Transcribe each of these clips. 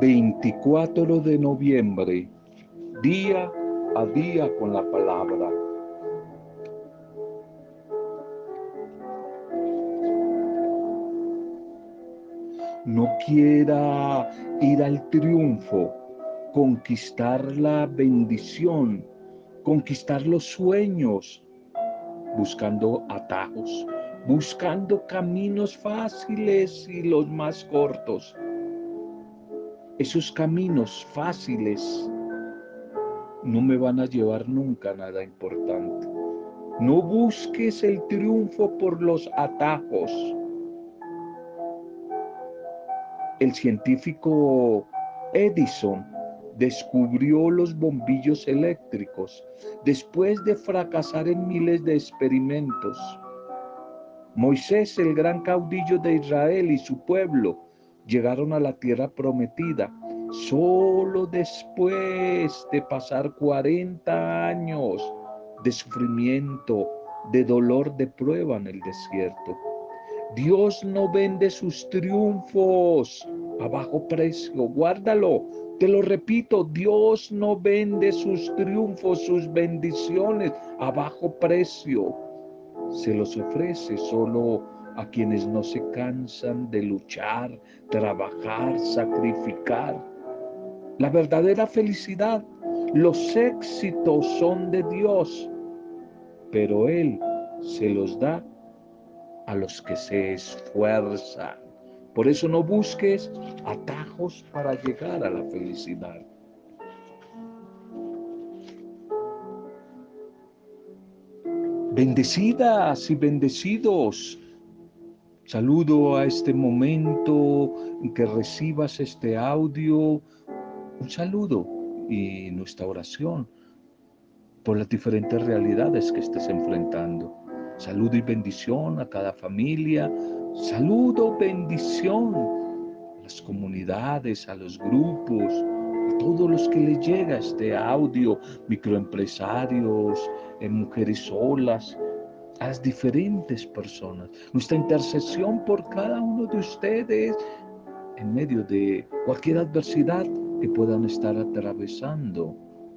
24 de noviembre, día a día con la palabra. No quiera ir al triunfo, conquistar la bendición, conquistar los sueños, buscando atajos, buscando caminos fáciles y los más cortos. Esos caminos fáciles no me van a llevar nunca nada importante. No busques el triunfo por los atajos. El científico Edison descubrió los bombillos eléctricos después de fracasar en miles de experimentos. Moisés, el gran caudillo de Israel y su pueblo, llegaron a la tierra prometida solo después de pasar 40 años de sufrimiento, de dolor, de prueba en el desierto. Dios no vende sus triunfos a bajo precio, guárdalo. Te lo repito, Dios no vende sus triunfos, sus bendiciones a bajo precio. Se los ofrece solo a quienes no se cansan de luchar, trabajar, sacrificar. La verdadera felicidad, los éxitos son de Dios, pero Él se los da a los que se esfuerzan. Por eso no busques atajos para llegar a la felicidad. Bendecidas y bendecidos, saludo a este momento en que recibas este audio, un saludo y nuestra oración por las diferentes realidades que estés enfrentando. Saludo y bendición a cada familia. Saludo, bendición a las comunidades, a los grupos, a todos los que les llega este audio, microempresarios, eh, mujeres solas, a las diferentes personas. Nuestra intercesión por cada uno de ustedes en medio de cualquier adversidad que puedan estar atravesando,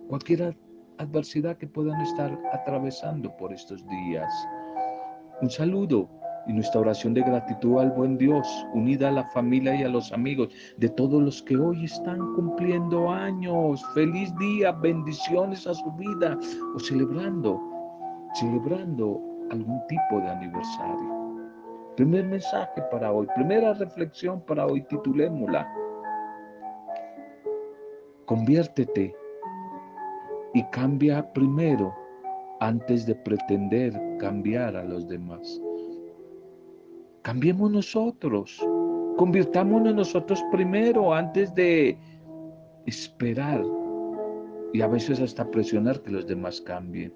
cualquier adversidad que puedan estar atravesando por estos días. Un saludo y nuestra oración de gratitud al buen Dios, unida a la familia y a los amigos de todos los que hoy están cumpliendo años. Feliz día, bendiciones a su vida o celebrando, celebrando algún tipo de aniversario. Primer mensaje para hoy, primera reflexión para hoy, titulémosla. Conviértete y cambia primero antes de pretender cambiar a los demás. Cambiemos nosotros, convirtámonos nosotros primero antes de esperar y a veces hasta presionar que los demás cambien.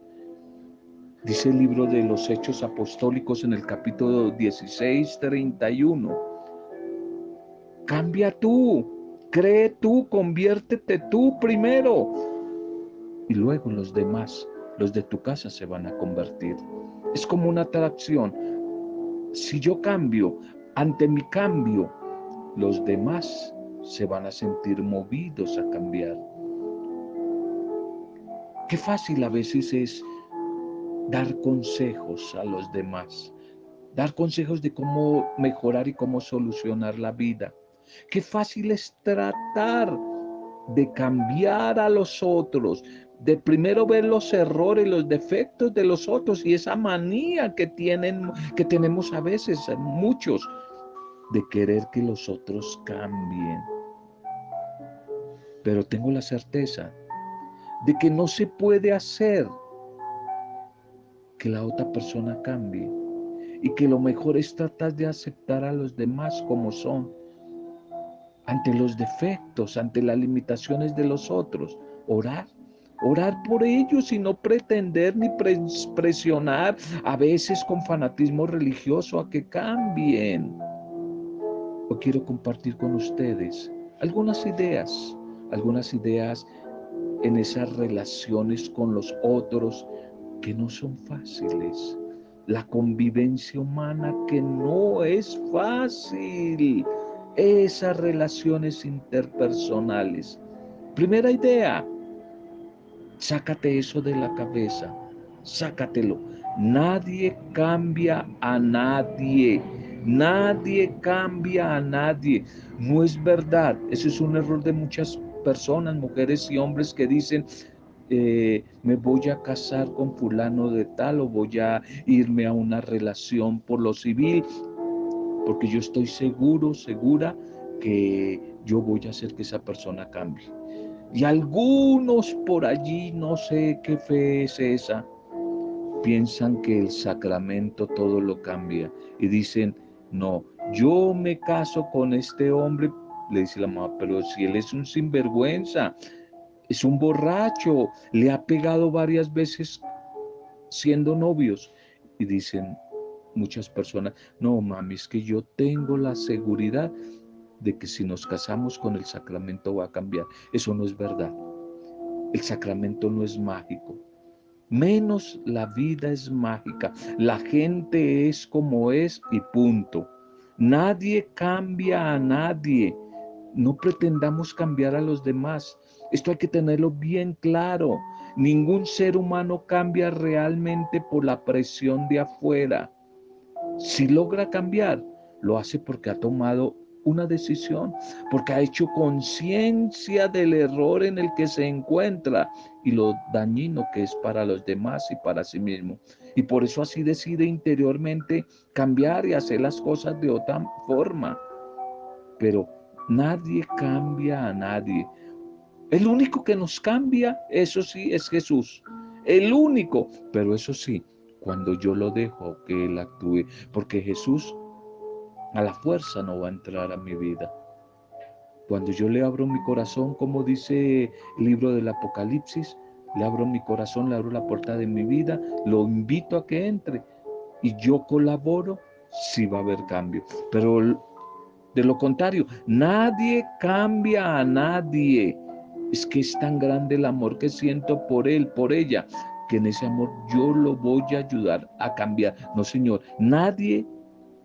Dice el libro de los Hechos Apostólicos en el capítulo 16, 31. Cambia tú, cree tú, conviértete tú primero y luego los demás los de tu casa se van a convertir. Es como una atracción. Si yo cambio, ante mi cambio, los demás se van a sentir movidos a cambiar. Qué fácil a veces es dar consejos a los demás, dar consejos de cómo mejorar y cómo solucionar la vida. Qué fácil es tratar de cambiar a los otros, de primero ver los errores, los defectos de los otros y esa manía que tienen, que tenemos a veces muchos de querer que los otros cambien. Pero tengo la certeza de que no se puede hacer que la otra persona cambie y que lo mejor es tratar de aceptar a los demás como son, ante los defectos, ante las limitaciones de los otros, orar Orar por ellos y no pretender ni presionar a veces con fanatismo religioso a que cambien. Hoy quiero compartir con ustedes algunas ideas, algunas ideas en esas relaciones con los otros que no son fáciles. La convivencia humana que no es fácil, esas relaciones interpersonales. Primera idea, sácate eso de la cabeza, sácatelo. Nadie cambia a nadie. Nadie cambia a nadie. No es verdad. Eso es un error de muchas personas, mujeres y hombres que dicen, eh, me voy a casar con fulano de tal o voy a irme a una relación por lo civil, porque yo estoy seguro, segura que yo voy a hacer que esa persona cambie. Y algunos por allí, no sé qué fe es esa, piensan que el sacramento todo lo cambia y dicen, no, yo me caso con este hombre, le dice la mamá, pero si él es un sinvergüenza, es un borracho, le ha pegado varias veces siendo novios. Y dicen muchas personas, no mami, es que yo tengo la seguridad de que si nos casamos con el sacramento va a cambiar. Eso no es verdad. El sacramento no es mágico. Menos la vida es mágica. La gente es como es y punto. Nadie cambia a nadie. No pretendamos cambiar a los demás. Esto hay que tenerlo bien claro. Ningún ser humano cambia realmente por la presión de afuera. Si logra cambiar, lo hace porque ha tomado una decisión, porque ha hecho conciencia del error en el que se encuentra y lo dañino que es para los demás y para sí mismo. Y por eso así decide interiormente cambiar y hacer las cosas de otra forma. Pero nadie cambia a nadie. El único que nos cambia, eso sí, es Jesús. El único. Pero eso sí, cuando yo lo dejo que Él actúe. Porque Jesús a la fuerza no va a entrar a mi vida. Cuando yo le abro mi corazón, como dice el libro del Apocalipsis, le abro mi corazón, le abro la puerta de mi vida, lo invito a que entre y yo colaboro, sí va a haber cambio. Pero de lo contrario, nadie cambia a nadie. Es que es tan grande el amor que siento por él, por ella, que en ese amor yo lo voy a ayudar a cambiar. No, Señor, nadie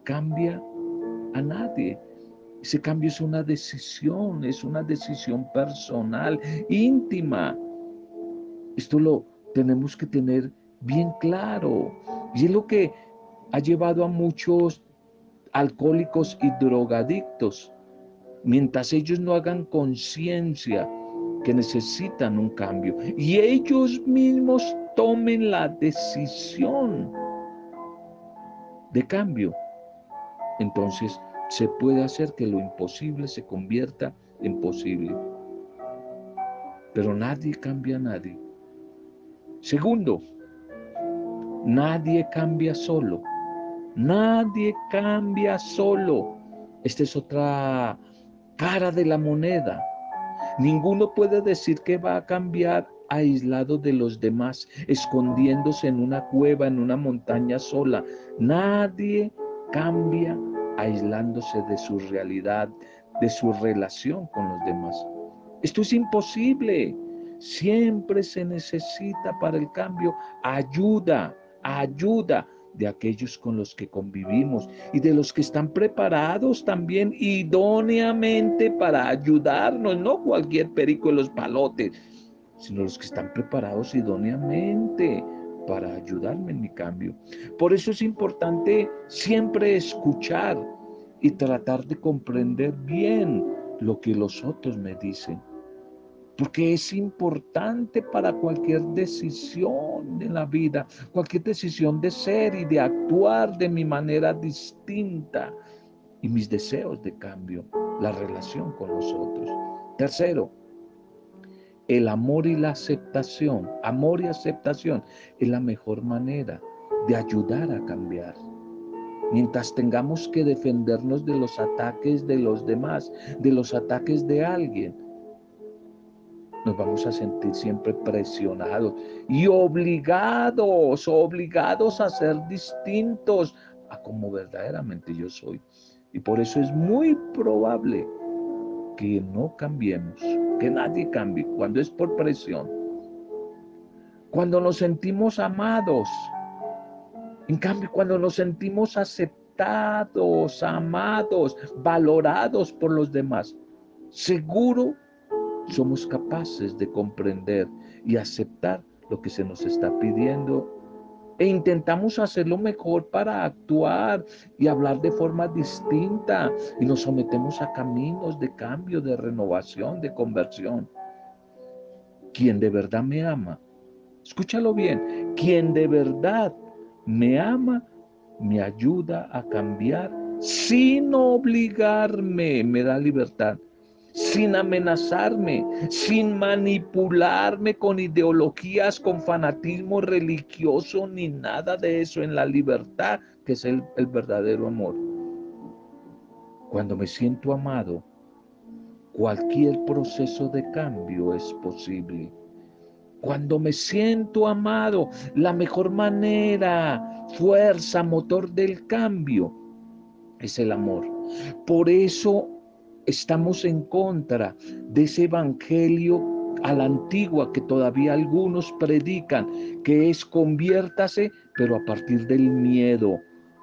cambia a nadie. Ese cambio es una decisión, es una decisión personal, íntima. Esto lo tenemos que tener bien claro. Y es lo que ha llevado a muchos alcohólicos y drogadictos, mientras ellos no hagan conciencia que necesitan un cambio y ellos mismos tomen la decisión de cambio, entonces se puede hacer que lo imposible se convierta en posible. Pero nadie cambia a nadie. Segundo, nadie cambia solo. Nadie cambia solo. Esta es otra cara de la moneda. Ninguno puede decir que va a cambiar aislado de los demás, escondiéndose en una cueva, en una montaña sola. Nadie cambia aislándose de su realidad, de su relación con los demás. Esto es imposible. Siempre se necesita para el cambio ayuda, ayuda de aquellos con los que convivimos y de los que están preparados también idóneamente para ayudarnos, no cualquier perico de los palotes, sino los que están preparados idóneamente para ayudarme en mi cambio. Por eso es importante siempre escuchar y tratar de comprender bien lo que los otros me dicen. Porque es importante para cualquier decisión de la vida, cualquier decisión de ser y de actuar de mi manera distinta y mis deseos de cambio, la relación con los otros. Tercero, el amor y la aceptación, amor y aceptación es la mejor manera de ayudar a cambiar. Mientras tengamos que defendernos de los ataques de los demás, de los ataques de alguien, nos vamos a sentir siempre presionados y obligados, obligados a ser distintos a como verdaderamente yo soy. Y por eso es muy probable que no cambiemos, que nadie cambie, cuando es por presión. Cuando nos sentimos amados, En cambio, cuando nos sentimos aceptados, amados, valorados por los demás, seguro somos capaces de comprender y aceptar lo que se nos está pidiendo. E intentamos hacerlo mejor para actuar y hablar de forma distinta y nos sometemos a caminos de cambio, de renovación, de conversión. Quien de verdad me ama, escúchalo bien, quien de verdad me ama, me ayuda a cambiar sin obligarme, me da libertad sin amenazarme, sin manipularme con ideologías, con fanatismo religioso, ni nada de eso, en la libertad que es el, verdadero amor. Cuando me siento amado, cualquier proceso de cambio es posible. Cuando me siento amado, la mejor manera, fuerza, motor del cambio es el amor. Por eso estamos en contra de ese evangelio a la antigua que todavía algunos predican, que es conviértase, pero a partir del miedo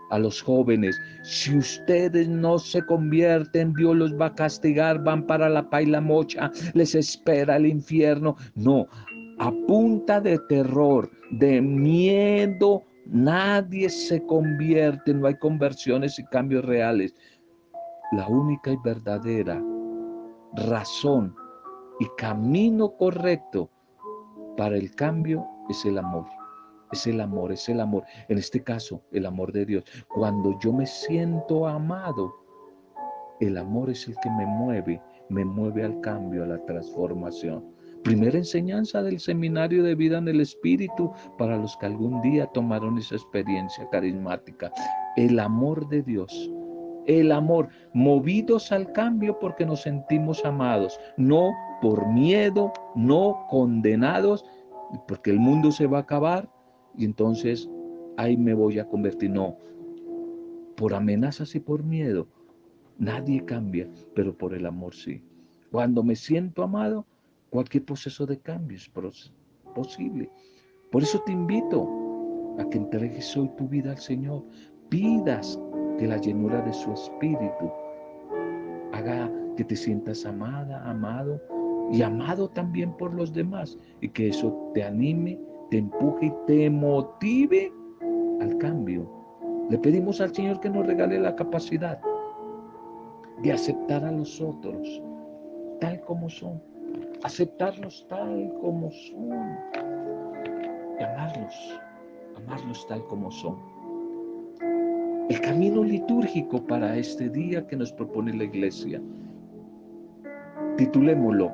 a los jóvenes. Si ustedes no se convierten, Dios los va a castigar, van para la paila mocha, les espera el infierno. No, a punta de terror, de miedo, nadie se convierte, no hay conversiones y cambios reales la única y verdadera razón y camino correcto para el cambio es el amor. Es el amor, es el amor. En este caso, el amor de Dios. Cuando yo me siento amado, el amor es el que me mueve, me mueve al cambio, a la transformación. Primera enseñanza del seminario de vida en el Espíritu para los que algún día tomaron esa experiencia carismática. El amor de Dios el amor, movidos al cambio porque nos sentimos amados, no por miedo, no condenados, porque el mundo se va a acabar y entonces ahí me voy a convertir. No, por amenazas y por miedo, nadie cambia, pero por el amor sí. Cuando me siento amado, cualquier proceso de cambio es posible. Por eso te invito a que entregues hoy tu vida al Señor, pidas que la llenura de su espíritu haga que te sientas amada, amado y amado también por los demás y que eso te anime, te empuje y te motive al cambio. Le pedimos al Señor que nos regale la capacidad de aceptar a los otros tal como son, aceptarlos tal como son y amarlos, amarlos tal como son el camino litúrgico para este día que nos propone la iglesia. Titulémoslo,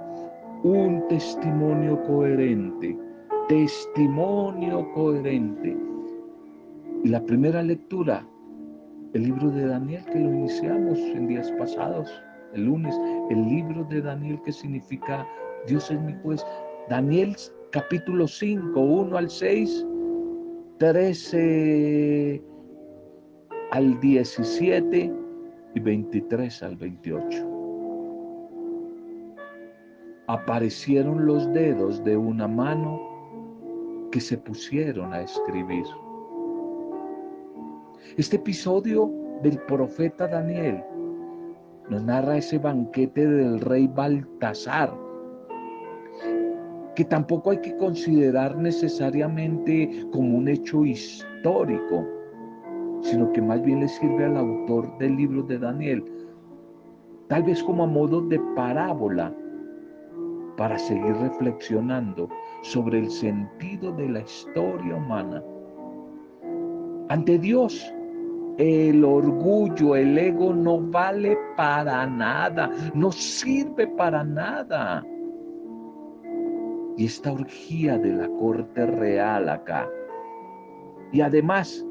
un testimonio coherente, testimonio coherente. Y la primera lectura, el libro de Daniel que lo iniciamos en días pasados, el lunes, el libro de Daniel que significa Dios es mi juez. Daniel capítulo 5, 1 al 6, 13 al 17 y 23 al 28. Aparecieron los dedos de una mano que se pusieron a escribir. Este episodio del profeta Daniel nos narra ese banquete del rey Baltasar, que tampoco hay que considerar necesariamente como un hecho histórico, sino que más bien le sirve al autor del libro de Daniel, tal vez como a modo de parábola, para seguir reflexionando sobre el sentido de la historia humana. Ante Dios, el orgullo, el ego no vale para nada, no sirve para nada. Y esta orgía de la corte real acá. Y además,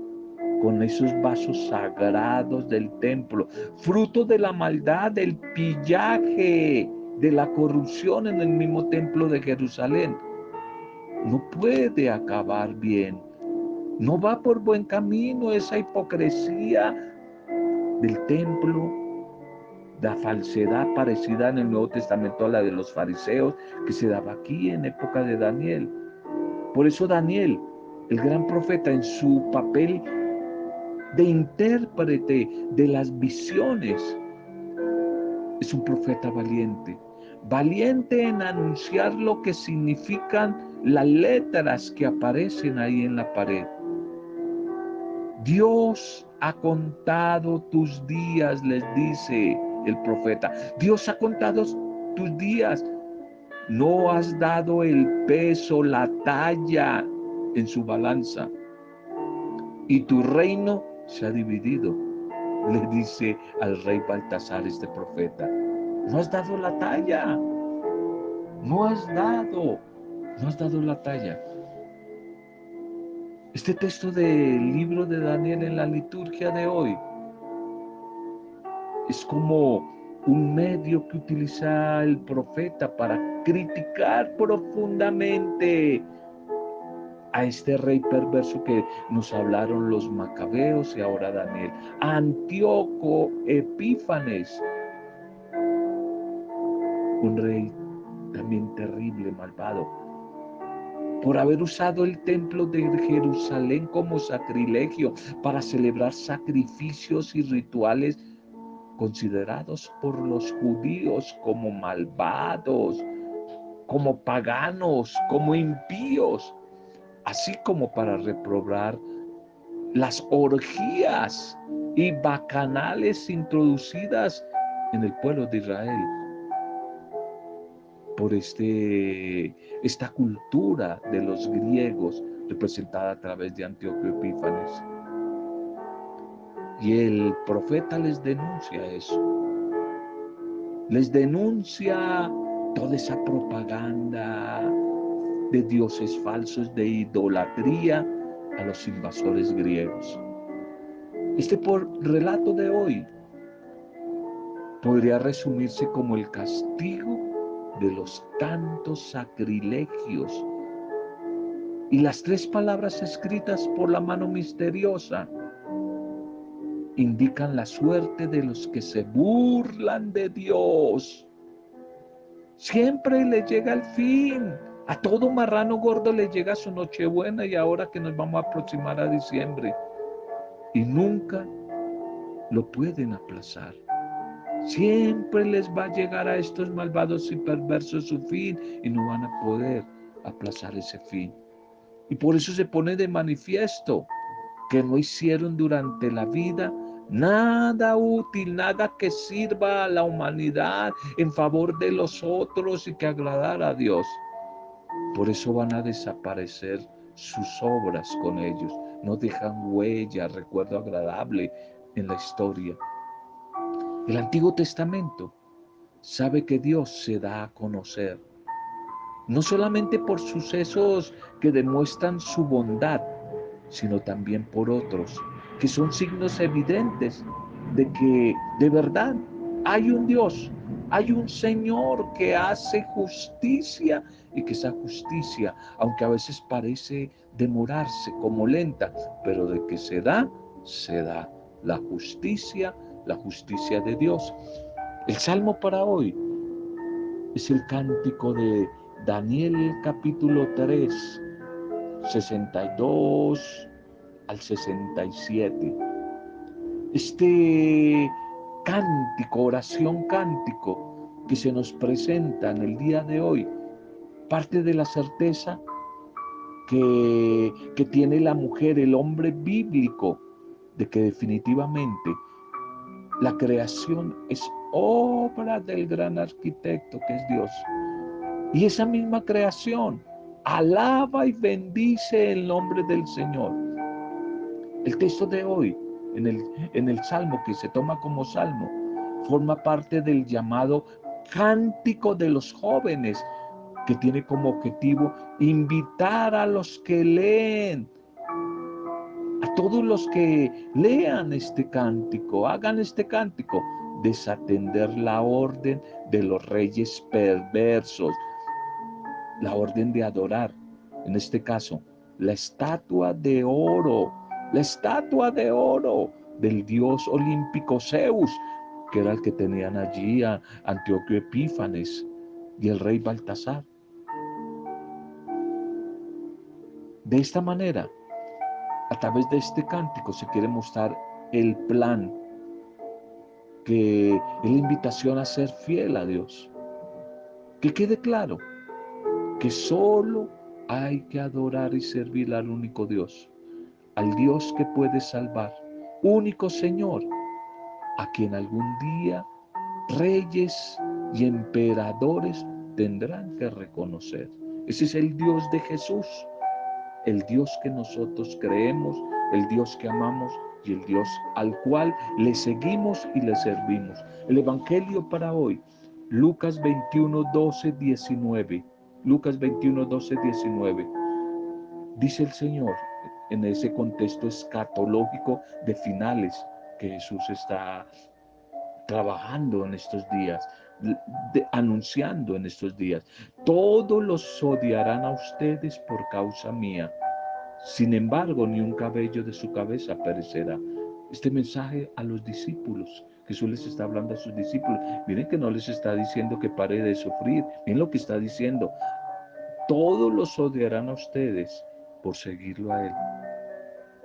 con esos vasos sagrados del templo, fruto de la maldad, del pillaje, de la corrupción en el mismo templo de Jerusalén. No puede acabar bien. No va por buen camino esa hipocresía del templo, la falsedad parecida en el Nuevo Testamento a la de los fariseos que se daba aquí en época de Daniel. Por eso Daniel, el gran profeta, en su papel de intérprete de las visiones. Es un profeta valiente, valiente en anunciar lo que significan las letras que aparecen ahí en la pared. Dios ha contado tus días, les dice el profeta. Dios ha contado tus días. No has dado el peso, la talla en su balanza. Y tu reino se ha dividido, le dice al rey Baltasar este profeta. No has dado la talla. No has dado. No has dado la talla. Este texto del libro de Daniel en la liturgia de hoy es como un medio que utiliza el profeta para criticar profundamente a este rey perverso que nos hablaron los macabeos y ahora Daniel. Antíoco Epífanes, un rey también terrible, malvado, por haber usado el templo de Jerusalén como sacrilegio para celebrar sacrificios y rituales considerados por los judíos como malvados, como paganos, como impíos, así como para reprobar las orgías y bacanales introducidas en el pueblo de Israel por este, esta cultura de los griegos representada a través de Antioquio Epífanes. Y el profeta les denuncia eso. Les denuncia toda esa propaganda de dioses falsos, de idolatría a los invasores griegos. Este por relato de hoy podría resumirse como el castigo de los tantos sacrilegios. Y las tres palabras escritas por la mano misteriosa indican la suerte de los que se burlan de Dios. Siempre le llega el fin. A todo marrano gordo le llega su Nochebuena y ahora que nos vamos a aproximar a diciembre. Y nunca lo pueden aplazar. Siempre les va a llegar a estos malvados y perversos su fin y no van a poder aplazar ese fin. Y por eso se pone de manifiesto que no hicieron durante la vida nada útil, nada que sirva a la humanidad en favor de los otros y que agradara a Dios. Por eso van a desaparecer sus obras con ellos. No dejan huella, recuerdo agradable en la historia. El Antiguo Testamento sabe que Dios se da a conocer, no solamente por sucesos que demuestran su bondad, sino también por otros, que son signos evidentes de que de verdad hay un Dios, hay un Señor que hace justicia y que esa justicia, aunque a veces parece demorarse como lenta, pero de que se da, se da. La justicia la justicia de Dios. El salmo para hoy es el cántico de Daniel capítulo 3, 62 al 67. Este cántico, oración cántico que se nos presenta en el día de hoy, parte de la certeza que, que tiene la mujer, el hombre bíblico, de que definitivamente la creación es obra del gran arquitecto que es Dios. Y esa misma creación alaba y bendice el nombre del Señor. El texto de hoy, en el, en el Salmo que se toma como Salmo, forma parte del llamado cántico de los jóvenes, que tiene como objetivo invitar a los que leen todos los que lean este cántico, hagan este cántico, desatender la orden de los reyes perversos, la orden de adorar, en este caso, la estatua de oro, la estatua de oro del dios olímpico Zeus, que era el que tenían allí a Antioquio Epífanes y el rey Baltasar. De esta manera, a través de este cántico se quiere mostrar el plan, que es la invitación a ser fiel a Dios. Que quede claro que solo hay que adorar y servir al único Dios, al Dios que puede salvar, único Señor, a quien algún día reyes y emperadores tendrán que reconocer. Ese es el Dios de Jesús, el Dios que nosotros creemos, el Dios que amamos y el Dios al cual le seguimos y le servimos. El Evangelio para hoy, Lucas 21, 12, 19. Lucas 21, 12, 19. Dice el Señor en ese contexto escatológico de finales que Jesús está trabajando en estos días, anunciando en estos días. Todos los odiarán a ustedes por causa mía. Sin embargo, ni un cabello de su cabeza perecerá. Este mensaje a los discípulos, Jesús les está hablando a sus discípulos. Miren que no les está diciendo que pare de sufrir. Miren lo que está diciendo. Todos los odiarán a ustedes por seguirlo a Él.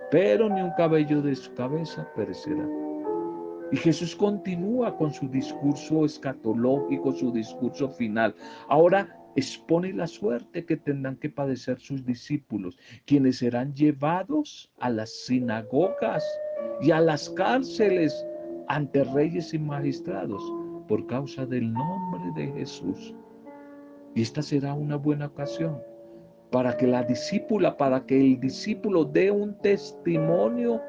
Pero ni un cabello de su cabeza perecerá. Y Jesús continúa con su discurso escatológico, su discurso final. Ahora expone la suerte que tendrán que padecer sus discípulos, quienes serán llevados a las sinagogas y a las cárceles ante reyes y magistrados por causa del nombre de Jesús. Y esta será una buena ocasión para que la discípula, para que el discípulo dé un testimonio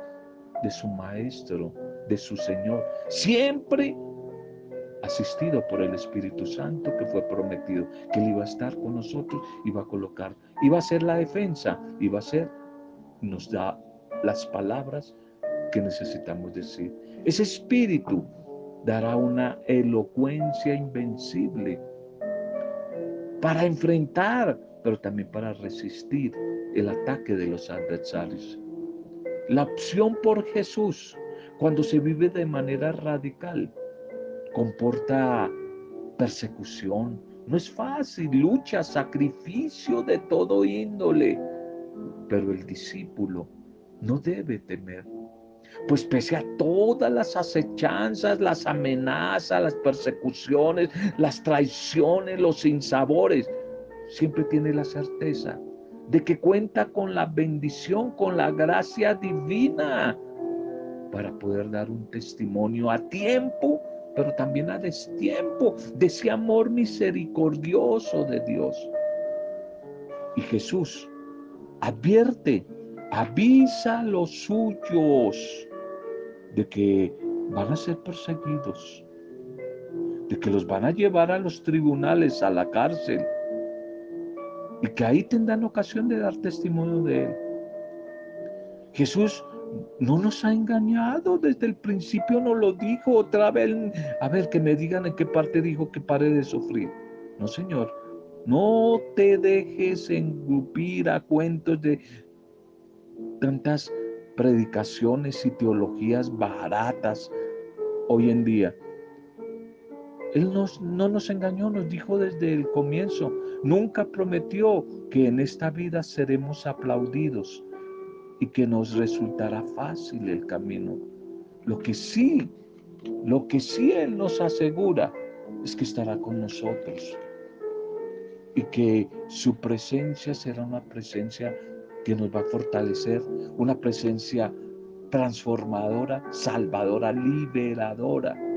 de su maestro, de su Señor, siempre asistido por el Espíritu Santo que fue prometido, que él iba a estar con nosotros, iba a colocar, iba a ser la defensa, iba a ser, nos da las palabras que necesitamos decir. Ese Espíritu dará una elocuencia invencible para enfrentar, pero también para resistir el ataque de los adversarios. La opción por Jesús, cuando se vive de manera radical, comporta persecución. No es fácil, lucha, sacrificio de todo índole. Pero el discípulo no debe temer. Pues pese a todas las acechanzas, las amenazas, las persecuciones, las traiciones, los sinsabores, siempre tiene la certeza de que cuenta con la bendición, con la gracia divina para poder dar un testimonio a tiempo pero también a destiempo de ese amor misericordioso de Dios. Y Jesús advierte, avisa a los suyos de que van a ser perseguidos, de que los van a llevar a los tribunales, a la cárcel, y que ahí tendrán ocasión de dar testimonio de Él. Jesús no nos ha engañado, desde el principio nos lo dijo otra vez. A ver, que me digan en qué parte dijo que pare de sufrir. No, Señor, no te dejes engrupir a cuentos de tantas predicaciones y teologías baratas hoy en día. Él nos, no nos engañó, nos dijo desde el comienzo, nunca prometió que en esta vida seremos aplaudidos y que nos resultará fácil el camino. Lo que sí, lo que sí Él nos asegura es que estará con nosotros y que su presencia será una presencia que nos va a fortalecer, una presencia transformadora, salvadora, liberadora.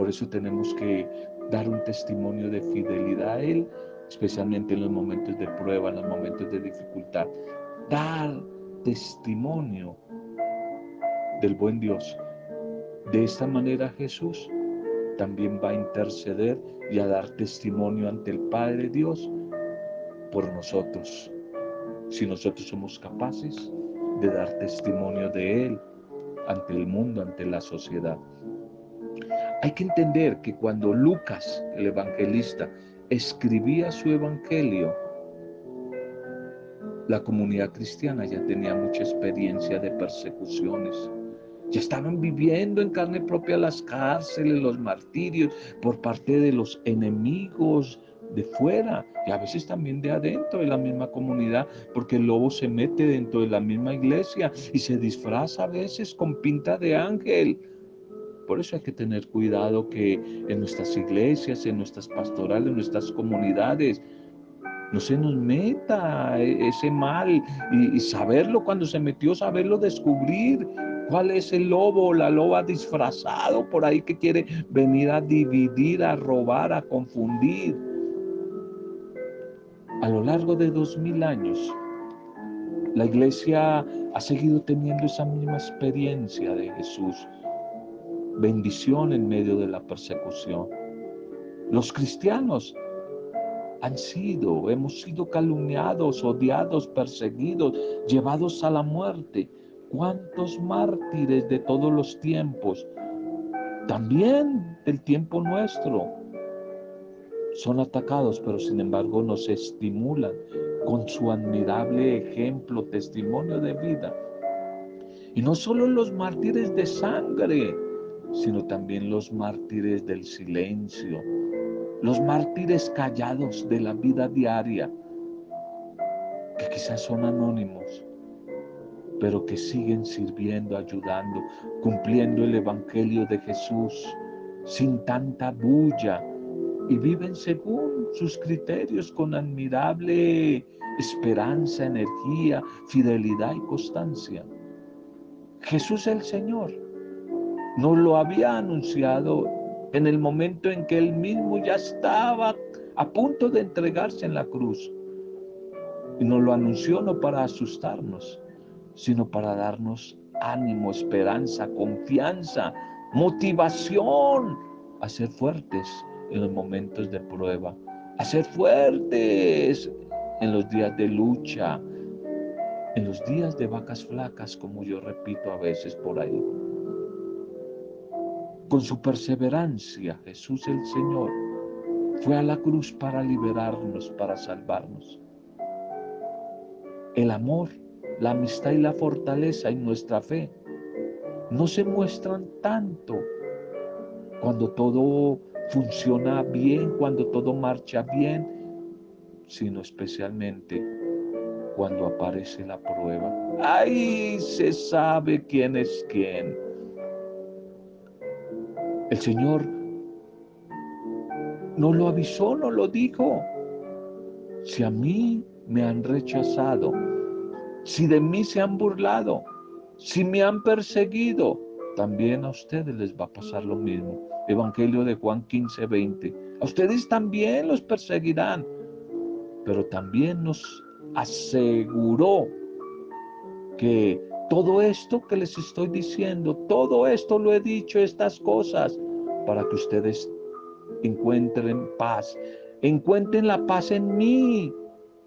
Por eso tenemos que dar un testimonio de fidelidad a Él, especialmente en los momentos de prueba, en los momentos de dificultad dar testimonio del buen Dios. De esta manera Jesús también va a interceder y a dar testimonio ante el Padre Dios por nosotros. Si nosotros somos capaces de dar testimonio de Él ante el mundo, ante la sociedad. Hay que entender que cuando Lucas, el evangelista, escribía su evangelio, la comunidad cristiana ya tenía mucha experiencia de persecuciones. Ya estaban viviendo en carne propia las cárceles, los martirios por parte de los enemigos de fuera y a veces también de adentro de la misma comunidad, porque el lobo se mete dentro de la misma iglesia y se disfraza a veces con pinta de ángel. Por eso hay que tener cuidado que en nuestras iglesias, en nuestras pastorales, en nuestras comunidades, no se nos meta ese mal y, y saberlo cuando se metió, saberlo descubrir, ¿Cuál es el lobo la loba disfrazado por ahí que quiere venir a dividir, a robar, a confundir? A lo largo de dos mil años, la iglesia ha seguido teniendo esa misma experiencia de Jesús. Bendición en medio de la persecución. Los cristianos han sido, hemos sido calumniados, odiados, perseguidos, llevados a la muerte cuántos mártires de todos los tiempos, también del tiempo nuestro, son atacados, pero sin embargo nos estimulan con su admirable ejemplo, testimonio de vida. Y no solo los mártires de sangre, sino también los mártires del silencio, los mártires callados de la vida diaria, que quizás son anónimos, pero que siguen sirviendo, ayudando, cumpliendo el Evangelio de Jesús sin tanta bulla y viven según sus criterios con admirable esperanza, energía, fidelidad y constancia. Jesús el Señor nos lo había anunciado en el momento en que él mismo ya estaba a punto de entregarse en la cruz. Y nos lo anunció no para asustarnos, sino para darnos ánimo, esperanza, confianza, motivación a ser fuertes en los momentos de prueba, a ser fuertes en los días de lucha, en los días de vacas flacas, como yo repito a veces por ahí. Con su perseverancia, Jesús el Señor fue a la cruz para liberarnos, para salvarnos. El amor la amistad y la fortaleza en nuestra fe no se muestran tanto cuando todo funciona bien, cuando todo marcha bien, sino especialmente cuando aparece la prueba. Ahí se sabe quién es quién. El Señor no lo avisó, no lo dijo. Si a mí me han rechazado, si de mí se han burlado, si me han perseguido, también a ustedes les va a pasar lo mismo. Evangelio de Juan 15, 20. A ustedes también los perseguirán, pero también nos aseguró que todo esto que les estoy diciendo, todo esto lo he dicho, estas cosas, para que ustedes encuentren paz. Encuentren la paz en mí.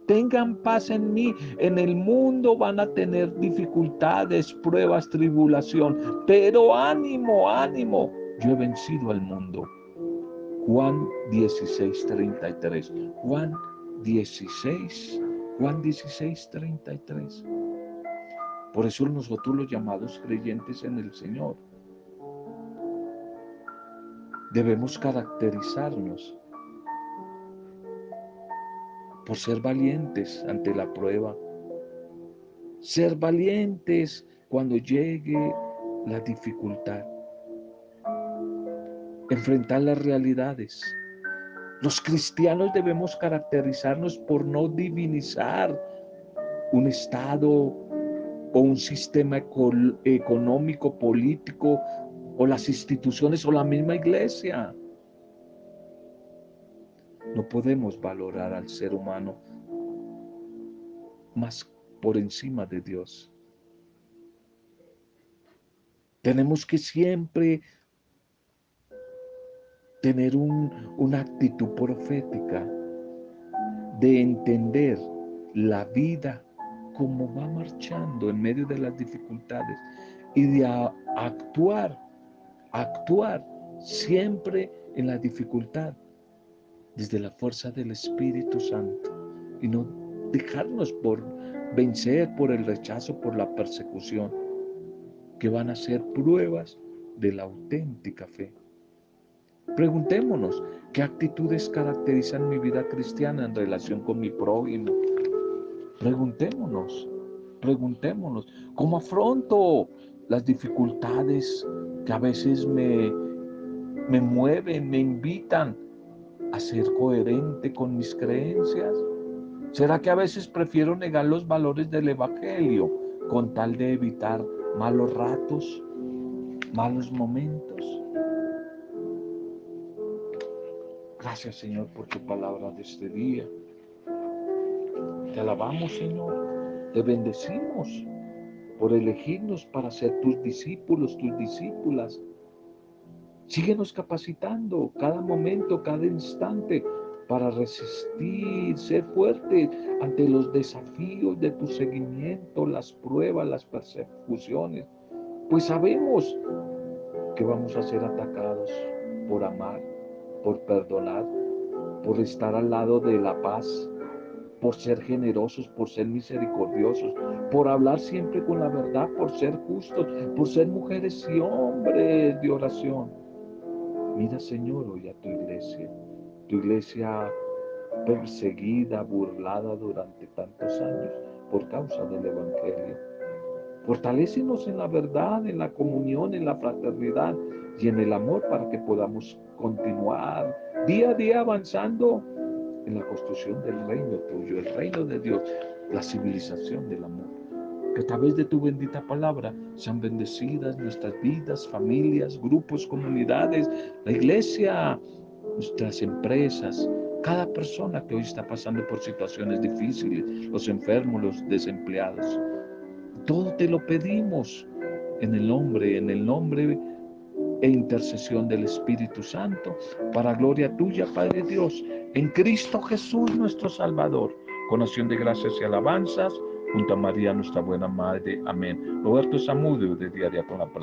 Tengan paz en mí. En el mundo van a tener dificultades, pruebas, tribulación. Pero ánimo, ánimo. Yo he vencido al mundo. Juan 16, 33. Juan 16, Juan 16, 33. Por eso nosotros los llamados creyentes en el Señor debemos caracterizarnos por ser valientes ante la prueba. Ser valientes cuando llegue la dificultad. Enfrentar las realidades. Los cristianos debemos caracterizarnos por no divinizar un Estado o un sistema económico, político o las instituciones o la misma iglesia. No podemos valorar al ser humano más por encima de Dios. Tenemos que siempre tener una actitud profética de entender la vida como va marchando en medio de las dificultades y de actuar, actuar siempre en la dificultad desde la fuerza del Espíritu Santo y no dejarnos por vencer por el rechazo, por la persecución, que van a ser pruebas de la auténtica fe. Preguntémonos, ¿qué actitudes caracterizan mi vida cristiana en relación con mi prójimo? Preguntémonos, preguntémonos, ¿cómo afronto las dificultades que a veces me, me mueven, me invitan a ser coherente con mis creencias? ¿Será que a veces prefiero negar los valores del Evangelio con tal de evitar malos ratos, malos momentos? Gracias Señor por tu palabra de este día. Te alabamos Señor, te bendecimos por elegirnos para ser tus discípulos, tus discípulas. Síguenos capacitando cada momento, cada instante para resistir, ser fuerte ante los desafíos de tu seguimiento, las pruebas, las persecuciones. Pues sabemos que vamos a ser atacados por amar, por perdonar, por estar al lado de la paz, por ser generosos, por ser misericordiosos, por hablar siempre con la verdad, por ser justos, por ser mujeres y hombres de oración. Mira, Señor, hoy a tu iglesia tu iglesia perseguida, burlada durante tantos años por causa del Evangelio. Fortalécenos en la verdad, en la comunión, en la fraternidad y en el amor para que podamos continuar día a día avanzando en la construcción del reino tuyo, el reino de Dios, la civilización del amor. Que a través de tu bendita palabra sean bendecidas nuestras vidas, familias, grupos, comunidades, la iglesia, nuestras empresas, cada persona que hoy está pasando por situaciones difíciles, los enfermos, los desempleados. Todo te lo pedimos en el nombre, en el nombre e intercesión del Espíritu Santo, para gloria tuya, Padre Dios, en Cristo Jesús nuestro Salvador, con acción de gracias y alabanzas, junto a María nuestra buena Madre. Amén. Roberto Samudio de Diaria con la Palabra.